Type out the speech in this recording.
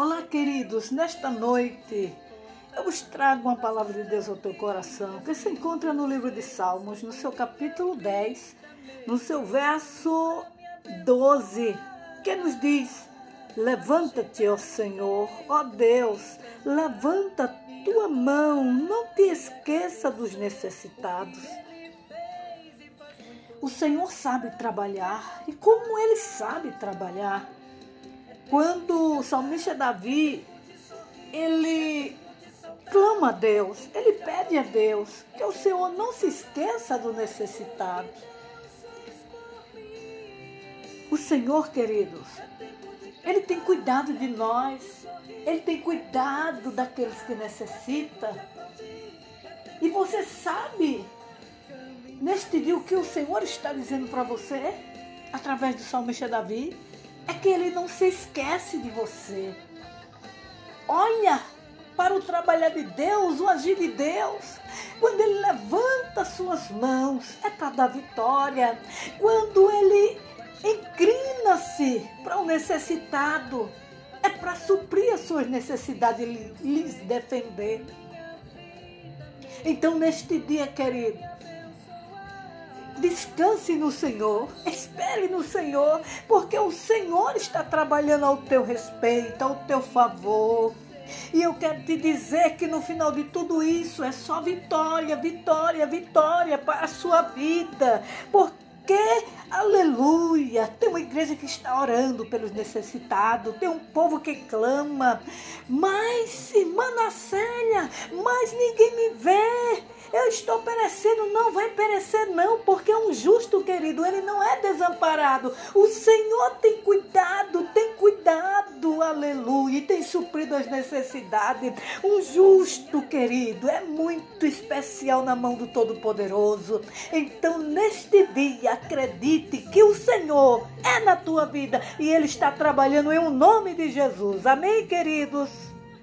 Olá, queridos, nesta noite eu vos trago uma palavra de Deus ao teu coração, que se encontra no livro de Salmos, no seu capítulo 10, no seu verso 12, que nos diz: Levanta-te, ó Senhor, ó Deus, levanta tua mão, não te esqueça dos necessitados. O Senhor sabe trabalhar, e como ele sabe trabalhar? Quando o salmista Davi, ele clama a Deus, ele pede a Deus que o Senhor não se esqueça do necessitado. O Senhor, queridos, ele tem cuidado de nós, ele tem cuidado daqueles que necessitam. E você sabe, neste dia, o que o Senhor está dizendo para você, através do salmista Davi? É que ele não se esquece de você. Olha para o trabalhar de Deus, o agir de Deus. Quando ele levanta suas mãos, é para dar vitória. Quando ele inclina-se para o necessitado, é para suprir as suas necessidades e lhes defender. Então, neste dia, querido, Descanse no Senhor, espere no Senhor, porque o Senhor está trabalhando ao teu respeito, ao teu favor. E eu quero te dizer que no final de tudo isso é só vitória, vitória, vitória para a sua vida. Porque aleluia, tem uma igreja que está orando pelos necessitados, tem um povo que clama, mas, irmã Nacélia, mas ninguém me vê, eu estou perecendo, não vai perecer não, porque um justo, querido, ele não é desamparado, o Senhor tem cuidado, tem cuidado, aleluia, e tem suprido as necessidades, um justo, querido, é muito especial na mão do Todo-Poderoso, então neste dia, acredite que o Senhor é na tua vida e Ele está trabalhando em um nome de Jesus. Amém, queridos?